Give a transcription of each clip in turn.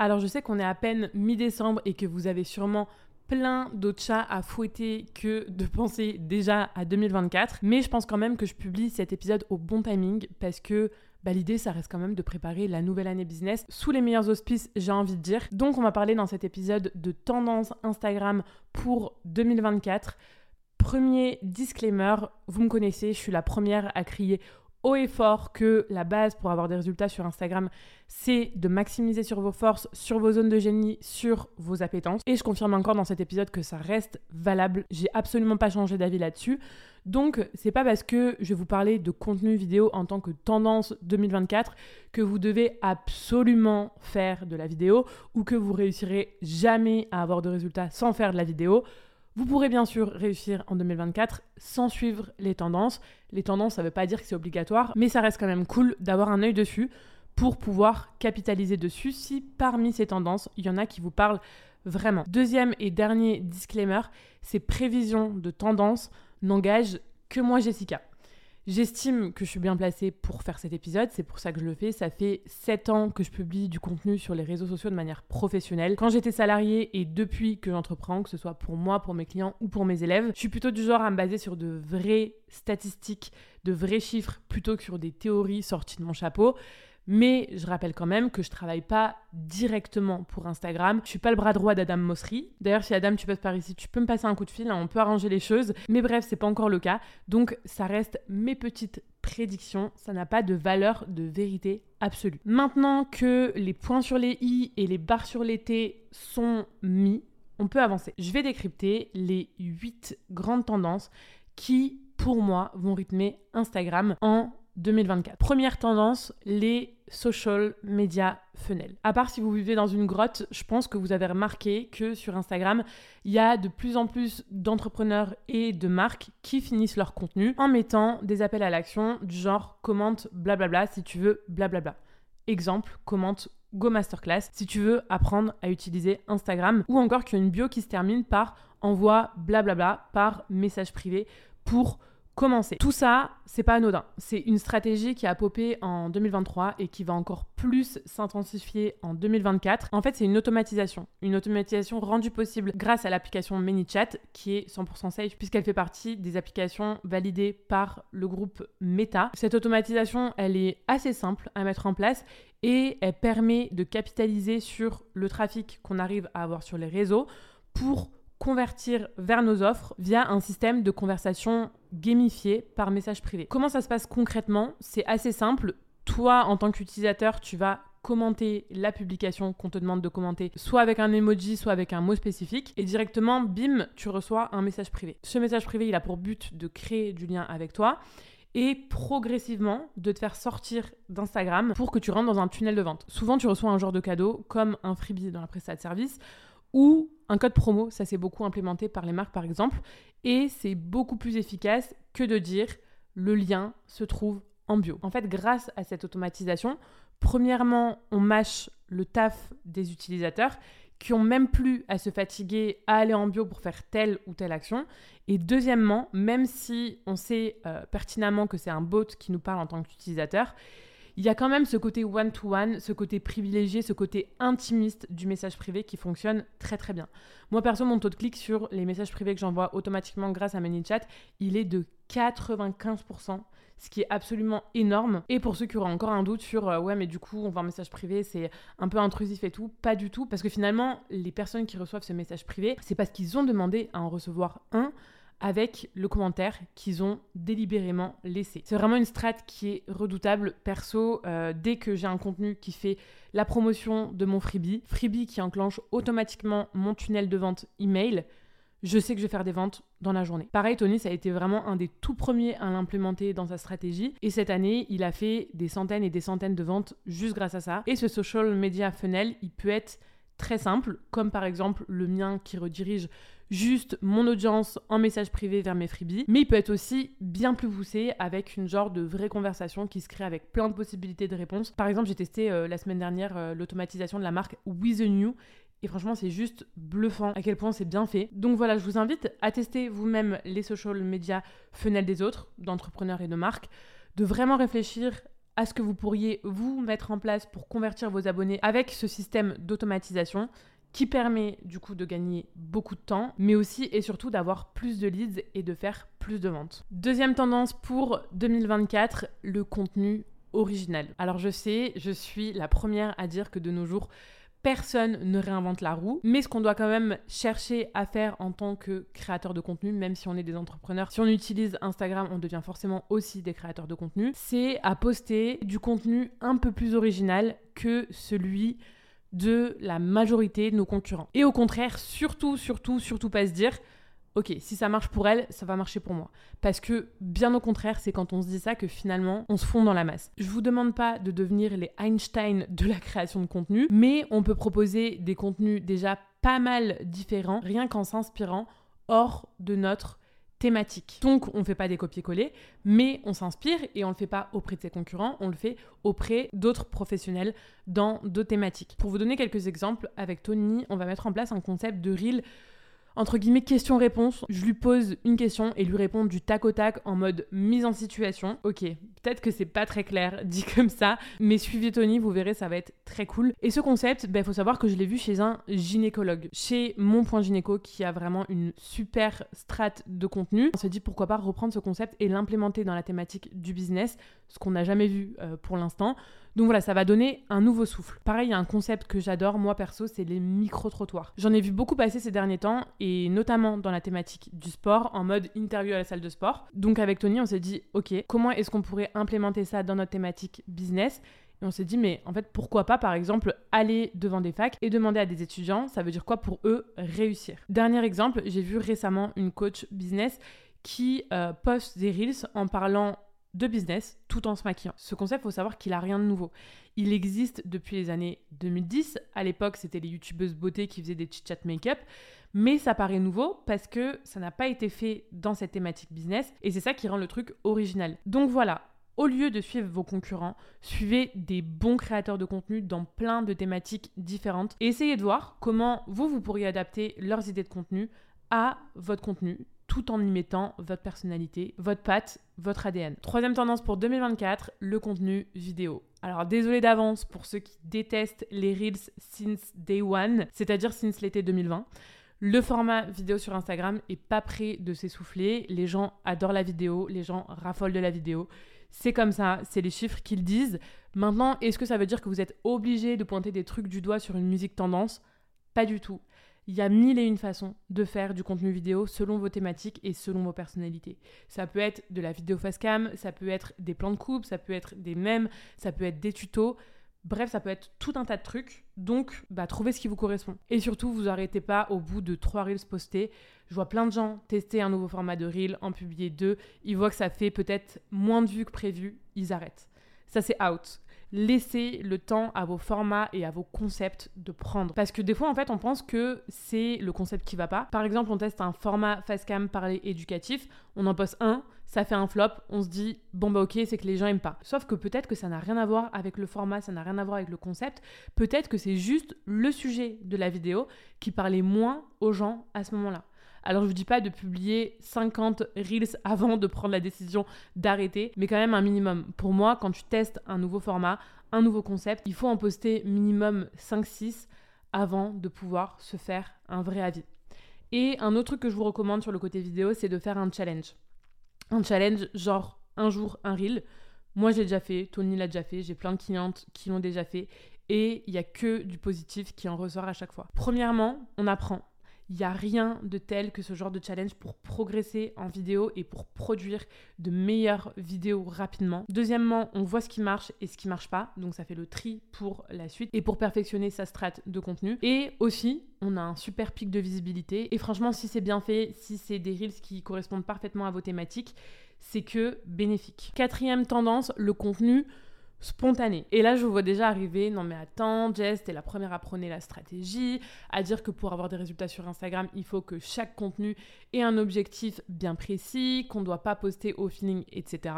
Alors je sais qu'on est à peine mi-décembre et que vous avez sûrement plein d'autres chats à fouetter que de penser déjà à 2024, mais je pense quand même que je publie cet épisode au bon timing parce que bah, l'idée, ça reste quand même de préparer la nouvelle année business sous les meilleurs auspices, j'ai envie de dire. Donc, on va parler dans cet épisode de tendance Instagram pour 2024. Premier disclaimer, vous me connaissez, je suis la première à crier haut et fort que la base pour avoir des résultats sur Instagram, c'est de maximiser sur vos forces, sur vos zones de génie, sur vos appétences. Et je confirme encore dans cet épisode que ça reste valable. J'ai absolument pas changé d'avis là-dessus. Donc, c'est pas parce que je vais vous parler de contenu vidéo en tant que tendance 2024 que vous devez absolument faire de la vidéo ou que vous réussirez jamais à avoir de résultats sans faire de la vidéo. Vous pourrez bien sûr réussir en 2024 sans suivre les tendances. Les tendances, ça ne veut pas dire que c'est obligatoire, mais ça reste quand même cool d'avoir un œil dessus pour pouvoir capitaliser dessus si parmi ces tendances, il y en a qui vous parlent vraiment. Deuxième et dernier disclaimer, ces prévisions de tendances n'engagent que moi, Jessica. J'estime que je suis bien placée pour faire cet épisode, c'est pour ça que je le fais. Ça fait 7 ans que je publie du contenu sur les réseaux sociaux de manière professionnelle. Quand j'étais salariée et depuis que j'entreprends, que ce soit pour moi, pour mes clients ou pour mes élèves, je suis plutôt du genre à me baser sur de vraies statistiques, de vrais chiffres plutôt que sur des théories sorties de mon chapeau. Mais je rappelle quand même que je travaille pas directement pour Instagram. Je suis pas le bras droit d'Adam Mosseri. D'ailleurs, si Adam, tu passes par ici, tu peux me passer un coup de fil, hein, on peut arranger les choses. Mais bref, c'est pas encore le cas. Donc, ça reste mes petites prédictions. Ça n'a pas de valeur de vérité absolue. Maintenant que les points sur les i et les barres sur les t sont mis, on peut avancer. Je vais décrypter les 8 grandes tendances qui, pour moi, vont rythmer Instagram en 2024. Première tendance, les social media funnels. À part si vous vivez dans une grotte, je pense que vous avez remarqué que sur Instagram, il y a de plus en plus d'entrepreneurs et de marques qui finissent leur contenu en mettant des appels à l'action du genre commente blablabla si tu veux blablabla. Exemple, commente Go Masterclass si tu veux apprendre à utiliser Instagram ou encore qu'il y a une bio qui se termine par envoie blablabla par message privé pour commencer. Tout ça, c'est pas anodin. C'est une stratégie qui a popé en 2023 et qui va encore plus s'intensifier en 2024. En fait, c'est une automatisation. Une automatisation rendue possible grâce à l'application ManyChat qui est 100% safe puisqu'elle fait partie des applications validées par le groupe Meta. Cette automatisation, elle est assez simple à mettre en place et elle permet de capitaliser sur le trafic qu'on arrive à avoir sur les réseaux pour convertir vers nos offres via un système de conversation gamifié par message privé. Comment ça se passe concrètement? C'est assez simple. Toi, en tant qu'utilisateur, tu vas commenter la publication qu'on te demande de commenter, soit avec un emoji, soit avec un mot spécifique, et directement, bim, tu reçois un message privé. Ce message privé, il a pour but de créer du lien avec toi et progressivement de te faire sortir d'Instagram pour que tu rentres dans un tunnel de vente. Souvent, tu reçois un genre de cadeau comme un freebie dans la prestation de service ou un code promo, ça c'est beaucoup implémenté par les marques par exemple, et c'est beaucoup plus efficace que de dire le lien se trouve en bio. En fait, grâce à cette automatisation, premièrement, on mâche le taf des utilisateurs qui ont même plus à se fatiguer à aller en bio pour faire telle ou telle action. Et deuxièmement, même si on sait euh, pertinemment que c'est un bot qui nous parle en tant qu'utilisateur, il y a quand même ce côté one-to-one, ce côté privilégié, ce côté intimiste du message privé qui fonctionne très très bien. Moi perso, mon taux de clic sur les messages privés que j'envoie automatiquement grâce à ManyChat, il est de 95%, ce qui est absolument énorme. Et pour ceux qui auraient encore un doute sur euh, ouais mais du coup on voit un message privé, c'est un peu intrusif et tout, pas du tout, parce que finalement les personnes qui reçoivent ce message privé, c'est parce qu'ils ont demandé à en recevoir un avec le commentaire qu'ils ont délibérément laissé. C'est vraiment une strat qui est redoutable. Perso, euh, dès que j'ai un contenu qui fait la promotion de mon freebie, freebie qui enclenche automatiquement mon tunnel de vente email, je sais que je vais faire des ventes dans la journée. Pareil, Tony, ça a été vraiment un des tout premiers à l'implémenter dans sa stratégie. Et cette année, il a fait des centaines et des centaines de ventes juste grâce à ça. Et ce social media funnel, il peut être très simple, comme par exemple le mien qui redirige juste mon audience en message privé vers mes freebies, mais il peut être aussi bien plus poussé avec une genre de vraie conversation qui se crée avec plein de possibilités de réponses. Par exemple, j'ai testé euh, la semaine dernière euh, l'automatisation de la marque With the New et franchement, c'est juste bluffant à quel point c'est bien fait. Donc voilà, je vous invite à tester vous-même les social media fenêtres des autres, d'entrepreneurs et de marques, de vraiment réfléchir à ce que vous pourriez vous mettre en place pour convertir vos abonnés avec ce système d'automatisation qui permet du coup de gagner beaucoup de temps, mais aussi et surtout d'avoir plus de leads et de faire plus de ventes. Deuxième tendance pour 2024, le contenu original. Alors je sais, je suis la première à dire que de nos jours, personne ne réinvente la roue, mais ce qu'on doit quand même chercher à faire en tant que créateur de contenu, même si on est des entrepreneurs, si on utilise Instagram, on devient forcément aussi des créateurs de contenu, c'est à poster du contenu un peu plus original que celui de la majorité de nos concurrents. Et au contraire, surtout, surtout, surtout pas se dire ok, si ça marche pour elle, ça va marcher pour moi. Parce que bien au contraire, c'est quand on se dit ça que finalement, on se fond dans la masse. Je vous demande pas de devenir les Einstein de la création de contenu, mais on peut proposer des contenus déjà pas mal différents, rien qu'en s'inspirant hors de notre thématique. Donc on ne fait pas des copier-coller, mais on s'inspire et on ne le fait pas auprès de ses concurrents, on le fait auprès d'autres professionnels dans d'autres thématiques. Pour vous donner quelques exemples, avec Tony, on va mettre en place un concept de reel entre guillemets question-réponse. Je lui pose une question et lui réponds du tac au tac en mode mise en situation. Ok, peut-être que c'est pas très clair dit comme ça, mais suivez Tony, vous verrez, ça va être très cool. Et ce concept, il ben, faut savoir que je l'ai vu chez un gynécologue, chez Mon Point Gynéco, qui a vraiment une super strate de contenu. On s'est dit pourquoi pas reprendre ce concept et l'implémenter dans la thématique du business, ce qu'on n'a jamais vu euh, pour l'instant. Donc voilà, ça va donner un nouveau souffle. Pareil, il y a un concept que j'adore, moi perso, c'est les micro-trottoirs. J'en ai vu beaucoup passer ces derniers temps, et notamment dans la thématique du sport, en mode interview à la salle de sport. Donc avec Tony, on s'est dit, ok, comment est-ce qu'on pourrait implémenter ça dans notre thématique business? Et on s'est dit, mais en fait, pourquoi pas, par exemple, aller devant des facs et demander à des étudiants, ça veut dire quoi pour eux réussir? Dernier exemple, j'ai vu récemment une coach business qui euh, poste des reels en parlant de business tout en se maquillant. Ce concept, faut savoir qu'il a rien de nouveau. Il existe depuis les années 2010. À l'époque, c'était les youtubeuses beauté qui faisaient des chit-chat make-up. Mais ça paraît nouveau parce que ça n'a pas été fait dans cette thématique business et c'est ça qui rend le truc original. Donc voilà, au lieu de suivre vos concurrents, suivez des bons créateurs de contenu dans plein de thématiques différentes et essayez de voir comment vous, vous pourriez adapter leurs idées de contenu à votre contenu tout en y mettant votre personnalité, votre patte, votre ADN. Troisième tendance pour 2024, le contenu vidéo. Alors désolé d'avance pour ceux qui détestent les Reels since day one, c'est-à-dire since l'été 2020. Le format vidéo sur Instagram est pas prêt de s'essouffler. Les gens adorent la vidéo, les gens raffolent de la vidéo. C'est comme ça, c'est les chiffres qu'ils disent. Maintenant, est-ce que ça veut dire que vous êtes obligé de pointer des trucs du doigt sur une musique tendance? Pas du tout. Il y a mille et une façons de faire du contenu vidéo selon vos thématiques et selon vos personnalités. Ça peut être de la vidéo face cam, ça peut être des plans de coupe, ça peut être des mèmes, ça peut être des tutos. Bref, ça peut être tout un tas de trucs. Donc, bah, trouvez ce qui vous correspond. Et surtout, vous arrêtez pas au bout de trois reels postés. Je vois plein de gens tester un nouveau format de reel, en publier deux. Ils voient que ça fait peut-être moins de vues que prévu. Ils arrêtent. Ça, c'est out laissez le temps à vos formats et à vos concepts de prendre. Parce que des fois, en fait, on pense que c'est le concept qui va pas. Par exemple, on teste un format facecam parler éducatif, on en poste un, ça fait un flop, on se dit bon bah ok, c'est que les gens aiment pas. Sauf que peut-être que ça n'a rien à voir avec le format, ça n'a rien à voir avec le concept. Peut-être que c'est juste le sujet de la vidéo qui parlait moins aux gens à ce moment-là. Alors je vous dis pas de publier 50 reels avant de prendre la décision d'arrêter, mais quand même un minimum. Pour moi, quand tu testes un nouveau format, un nouveau concept, il faut en poster minimum 5-6 avant de pouvoir se faire un vrai avis. Et un autre truc que je vous recommande sur le côté vidéo, c'est de faire un challenge. Un challenge genre un jour un reel. Moi j'ai déjà fait, Tony l'a déjà fait, j'ai plein de clientes qui l'ont déjà fait et il n'y a que du positif qui en ressort à chaque fois. Premièrement, on apprend. Il n'y a rien de tel que ce genre de challenge pour progresser en vidéo et pour produire de meilleures vidéos rapidement. Deuxièmement, on voit ce qui marche et ce qui marche pas, donc ça fait le tri pour la suite et pour perfectionner sa strate de contenu. Et aussi, on a un super pic de visibilité et franchement, si c'est bien fait, si c'est des reels qui correspondent parfaitement à vos thématiques, c'est que bénéfique. Quatrième tendance, le contenu spontané. Et là, je vous vois déjà arriver, non mais attends, Jess, t'es la première à prôner la stratégie, à dire que pour avoir des résultats sur Instagram, il faut que chaque contenu ait un objectif bien précis, qu'on ne doit pas poster au feeling, etc.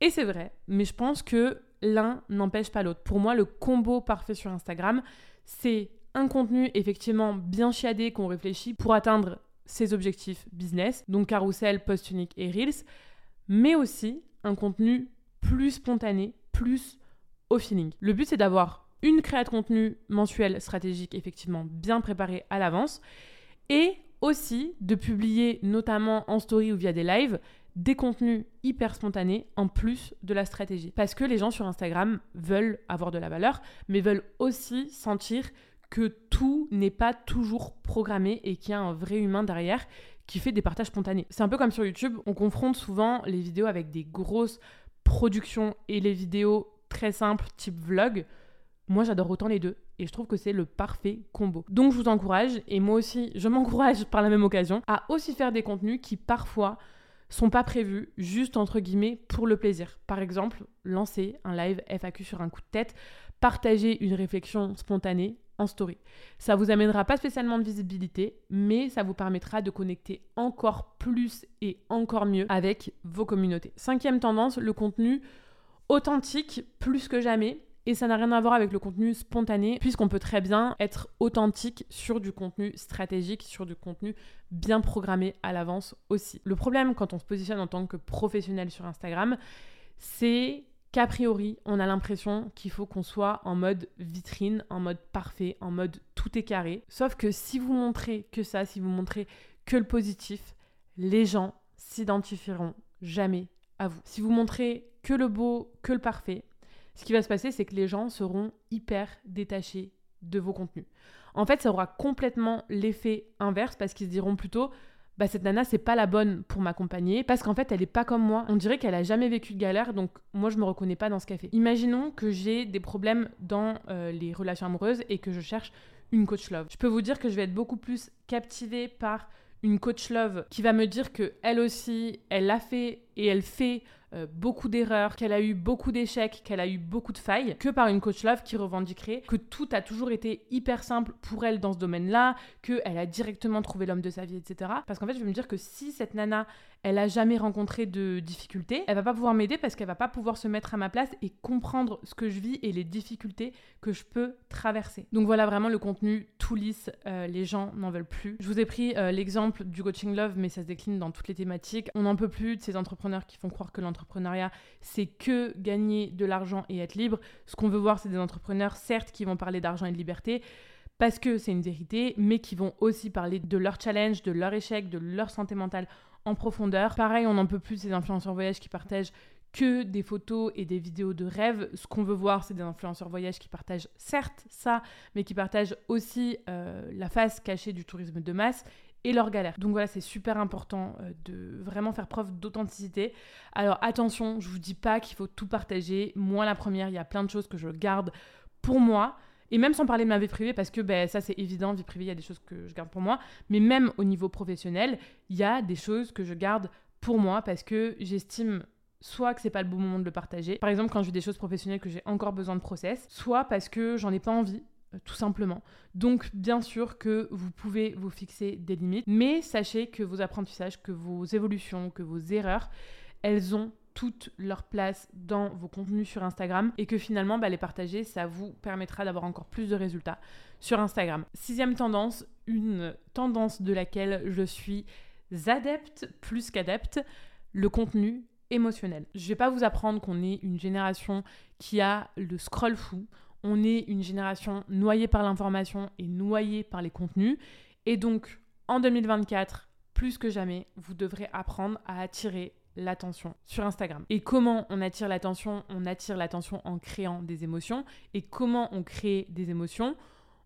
Et c'est vrai, mais je pense que l'un n'empêche pas l'autre. Pour moi, le combo parfait sur Instagram, c'est un contenu effectivement bien chiadé qu'on réfléchit pour atteindre ses objectifs business, donc carousel, post unique et reels, mais aussi un contenu plus spontané, plus au feeling. Le but, c'est d'avoir une création de contenu mensuelle stratégique, effectivement, bien préparée à l'avance, et aussi de publier, notamment en story ou via des lives, des contenus hyper spontanés en plus de la stratégie. Parce que les gens sur Instagram veulent avoir de la valeur, mais veulent aussi sentir que tout n'est pas toujours programmé et qu'il y a un vrai humain derrière qui fait des partages spontanés. C'est un peu comme sur YouTube, on confronte souvent les vidéos avec des grosses productions et les vidéos très simples type vlog. Moi, j'adore autant les deux et je trouve que c'est le parfait combo. Donc, je vous encourage, et moi aussi, je m'encourage par la même occasion, à aussi faire des contenus qui parfois sont pas prévus juste entre guillemets pour le plaisir. Par exemple, lancer un live FAQ sur un coup de tête, partager une réflexion spontanée en story. Ça vous amènera pas spécialement de visibilité, mais ça vous permettra de connecter encore plus et encore mieux avec vos communautés. Cinquième tendance, le contenu authentique plus que jamais. Et ça n'a rien à voir avec le contenu spontané, puisqu'on peut très bien être authentique sur du contenu stratégique, sur du contenu bien programmé à l'avance aussi. Le problème quand on se positionne en tant que professionnel sur Instagram, c'est qu'a priori, on a l'impression qu'il faut qu'on soit en mode vitrine, en mode parfait, en mode tout est carré. Sauf que si vous montrez que ça, si vous montrez que le positif, les gens s'identifieront jamais à vous. Si vous montrez que le beau, que le parfait, ce qui va se passer, c'est que les gens seront hyper détachés de vos contenus. En fait, ça aura complètement l'effet inverse parce qu'ils se diront plutôt bah cette nana c'est pas la bonne pour m'accompagner parce qu'en fait elle est pas comme moi. On dirait qu'elle a jamais vécu de galère donc moi je me reconnais pas dans ce café. Imaginons que j'ai des problèmes dans euh, les relations amoureuses et que je cherche une coach love. Je peux vous dire que je vais être beaucoup plus captivée par une coach love qui va me dire que elle aussi elle a fait et elle fait euh, beaucoup d'erreurs, qu'elle a eu beaucoup d'échecs, qu'elle a eu beaucoup de failles, que par une coach love qui revendiquerait que tout a toujours été hyper simple pour elle dans ce domaine-là, qu'elle a directement trouvé l'homme de sa vie, etc. Parce qu'en fait, je vais me dire que si cette nana, elle a jamais rencontré de difficultés, elle va pas pouvoir m'aider parce qu'elle va pas pouvoir se mettre à ma place et comprendre ce que je vis et les difficultés que je peux traverser. Donc voilà vraiment le contenu tout lisse, euh, les gens n'en veulent plus. Je vous ai pris euh, l'exemple du coaching love, mais ça se décline dans toutes les thématiques. On n'en peut plus de ces entrepreneurs qui font croire que l'entrepreneuriat c'est que gagner de l'argent et être libre. Ce qu'on veut voir, c'est des entrepreneurs certes qui vont parler d'argent et de liberté parce que c'est une vérité, mais qui vont aussi parler de leur challenge, de leur échec, de leur santé mentale en profondeur. Pareil, on n'en peut plus ces influenceurs voyage qui partagent que des photos et des vidéos de rêve. Ce qu'on veut voir, c'est des influenceurs voyage qui partagent certes ça, mais qui partagent aussi euh, la face cachée du tourisme de masse et leurs galères. Donc voilà, c'est super important euh, de vraiment faire preuve d'authenticité. Alors attention, je vous dis pas qu'il faut tout partager. Moi, la première, il y a plein de choses que je garde pour moi. Et même sans parler de ma vie privée, parce que ben, ça c'est évident, vie privée, il y a des choses que je garde pour moi. Mais même au niveau professionnel, il y a des choses que je garde pour moi parce que j'estime soit que c'est pas le bon moment de le partager. Par exemple, quand je vis des choses professionnelles que j'ai encore besoin de process, soit parce que j'en ai pas envie tout simplement. Donc bien sûr que vous pouvez vous fixer des limites, mais sachez que vos apprentissages, que vos évolutions, que vos erreurs, elles ont toute leur place dans vos contenus sur Instagram et que finalement bah, les partager, ça vous permettra d'avoir encore plus de résultats sur Instagram. Sixième tendance, une tendance de laquelle je suis adepte plus qu'adepte, le contenu émotionnel. Je vais pas vous apprendre qu'on est une génération qui a le scroll fou. On est une génération noyée par l'information et noyée par les contenus. Et donc, en 2024, plus que jamais, vous devrez apprendre à attirer l'attention sur Instagram. Et comment on attire l'attention? On attire l'attention en créant des émotions. Et comment on crée des émotions?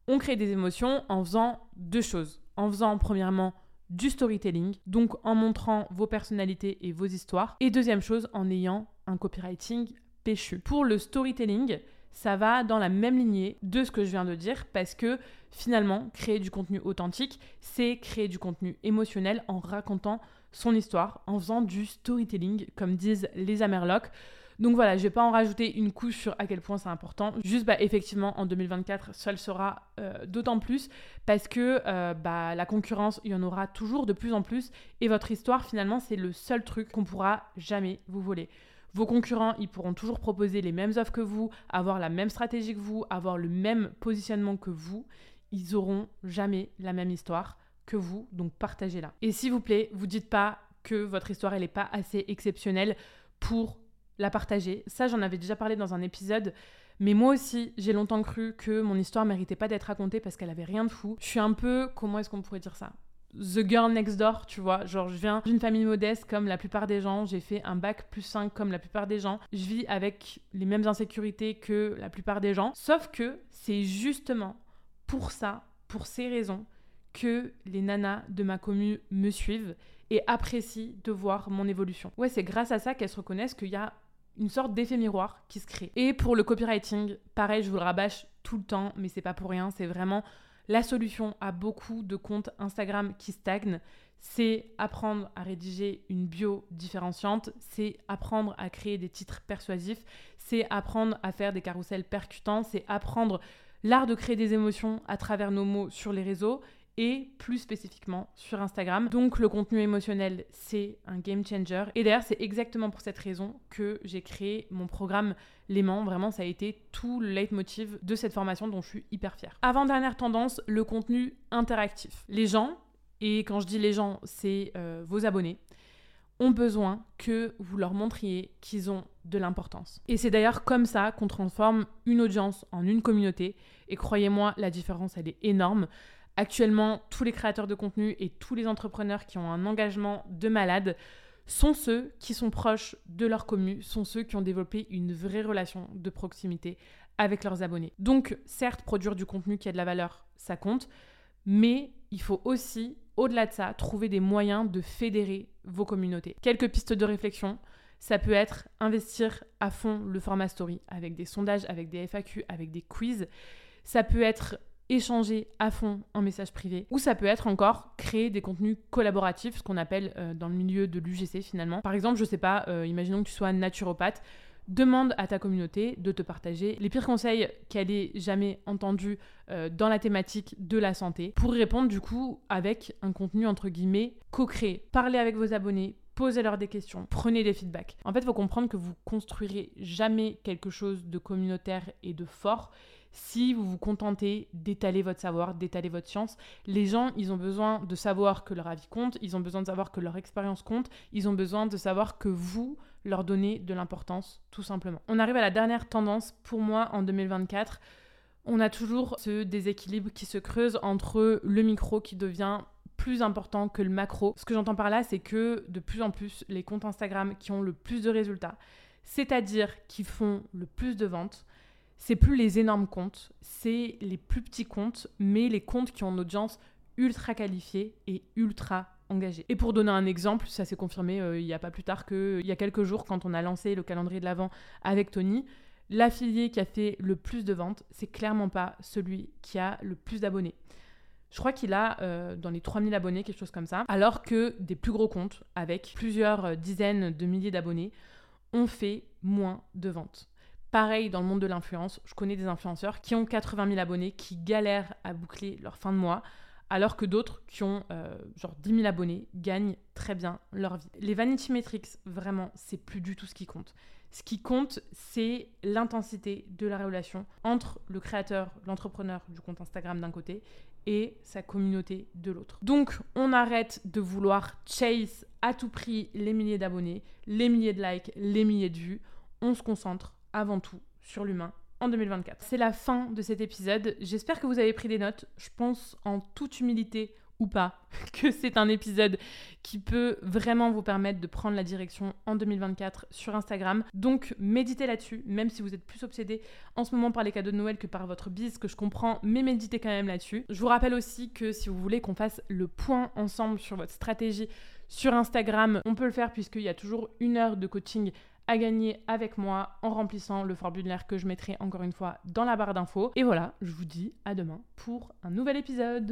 On crée des émotions en faisant deux choses. En faisant premièrement du storytelling, donc en montrant vos personnalités et vos histoires. Et deuxième chose, en ayant un copywriting péchu. Pour le storytelling, ça va dans la même lignée de ce que je viens de dire parce que finalement, créer du contenu authentique, c'est créer du contenu émotionnel en racontant son histoire en faisant du storytelling, comme disent les Amerlocs. Donc voilà, je vais pas en rajouter une couche sur à quel point c'est important. Juste, bah, effectivement, en 2024, ça le sera euh, d'autant plus parce que euh, bah, la concurrence, il y en aura toujours de plus en plus. Et votre histoire, finalement, c'est le seul truc qu'on pourra jamais vous voler. Vos concurrents, ils pourront toujours proposer les mêmes offres que vous, avoir la même stratégie que vous, avoir le même positionnement que vous. Ils auront jamais la même histoire que vous, donc partagez-la. Et s'il vous plaît, vous dites pas que votre histoire elle n'est pas assez exceptionnelle pour la partager. Ça, j'en avais déjà parlé dans un épisode. Mais moi aussi, j'ai longtemps cru que mon histoire méritait pas d'être racontée parce qu'elle avait rien de fou. Je suis un peu, comment est-ce qu'on pourrait dire ça? The girl next door, tu vois. Genre, je viens d'une famille modeste comme la plupart des gens. J'ai fait un bac plus 5 comme la plupart des gens. Je vis avec les mêmes insécurités que la plupart des gens. Sauf que c'est justement pour ça, pour ces raisons, que les nanas de ma commune me suivent et apprécient de voir mon évolution. Ouais, c'est grâce à ça qu'elles se reconnaissent qu'il y a une sorte d'effet miroir qui se crée. Et pour le copywriting, pareil, je vous le rabâche tout le temps, mais c'est pas pour rien, c'est vraiment la solution à beaucoup de comptes Instagram qui stagnent. C'est apprendre à rédiger une bio différenciante, c'est apprendre à créer des titres persuasifs, c'est apprendre à faire des carousels percutants, c'est apprendre l'art de créer des émotions à travers nos mots sur les réseaux et plus spécifiquement sur Instagram. Donc le contenu émotionnel, c'est un game changer. Et d'ailleurs, c'est exactement pour cette raison que j'ai créé mon programme L'aimant. Vraiment, ça a été tout le leitmotiv de cette formation dont je suis hyper fière. Avant-dernière tendance, le contenu interactif. Les gens, et quand je dis les gens, c'est euh, vos abonnés, ont besoin que vous leur montriez qu'ils ont de l'importance. Et c'est d'ailleurs comme ça qu'on transforme une audience en une communauté. Et croyez-moi, la différence, elle est énorme. Actuellement, tous les créateurs de contenu et tous les entrepreneurs qui ont un engagement de malade sont ceux qui sont proches de leur commu, sont ceux qui ont développé une vraie relation de proximité avec leurs abonnés. Donc, certes, produire du contenu qui a de la valeur, ça compte, mais il faut aussi, au-delà de ça, trouver des moyens de fédérer vos communautés. Quelques pistes de réflexion. Ça peut être investir à fond le format story avec des sondages, avec des FAQ, avec des quiz. Ça peut être échanger à fond un message privé, ou ça peut être encore créer des contenus collaboratifs, ce qu'on appelle euh, dans le milieu de l'UGC finalement. Par exemple, je sais pas, euh, imaginons que tu sois naturopathe, demande à ta communauté de te partager les pires conseils qu'elle ait jamais entendus euh, dans la thématique de la santé pour répondre du coup avec un contenu entre guillemets co-créé. Parlez avec vos abonnés, posez-leur des questions, prenez des feedbacks. En fait, il faut comprendre que vous construirez jamais quelque chose de communautaire et de fort si vous vous contentez d'étaler votre savoir, d'étaler votre science. Les gens, ils ont besoin de savoir que leur avis compte, ils ont besoin de savoir que leur expérience compte, ils ont besoin de savoir que vous leur donnez de l'importance, tout simplement. On arrive à la dernière tendance pour moi en 2024. On a toujours ce déséquilibre qui se creuse entre le micro qui devient plus important que le macro. Ce que j'entends par là, c'est que de plus en plus, les comptes Instagram qui ont le plus de résultats, c'est-à-dire qui font le plus de ventes, c'est plus les énormes comptes, c'est les plus petits comptes, mais les comptes qui ont une audience ultra qualifiée et ultra engagée. Et pour donner un exemple, ça s'est confirmé euh, il n'y a pas plus tard qu'il y a quelques jours quand on a lancé le calendrier de l'Avent avec Tony. L'affilié qui a fait le plus de ventes, c'est clairement pas celui qui a le plus d'abonnés. Je crois qu'il a euh, dans les 3000 abonnés, quelque chose comme ça. Alors que des plus gros comptes, avec plusieurs euh, dizaines de milliers d'abonnés, ont fait moins de ventes. Pareil dans le monde de l'influence, je connais des influenceurs qui ont 80 000 abonnés, qui galèrent à boucler leur fin de mois, alors que d'autres qui ont euh, genre 10 000 abonnés gagnent très bien leur vie. Les vanity metrics, vraiment, c'est plus du tout ce qui compte. Ce qui compte, c'est l'intensité de la relation entre le créateur, l'entrepreneur du compte Instagram d'un côté et sa communauté de l'autre. Donc, on arrête de vouloir chase à tout prix les milliers d'abonnés, les milliers de likes, les milliers de vues. On se concentre avant tout sur l'humain en 2024. C'est la fin de cet épisode. J'espère que vous avez pris des notes. Je pense en toute humilité ou pas que c'est un épisode qui peut vraiment vous permettre de prendre la direction en 2024 sur Instagram. Donc méditez là-dessus, même si vous êtes plus obsédé en ce moment par les cadeaux de Noël que par votre bise, que je comprends, mais méditez quand même là-dessus. Je vous rappelle aussi que si vous voulez qu'on fasse le point ensemble sur votre stratégie sur Instagram, on peut le faire puisqu'il y a toujours une heure de coaching à gagner avec moi en remplissant le formulaire que je mettrai encore une fois dans la barre d'infos. Et voilà, je vous dis à demain pour un nouvel épisode.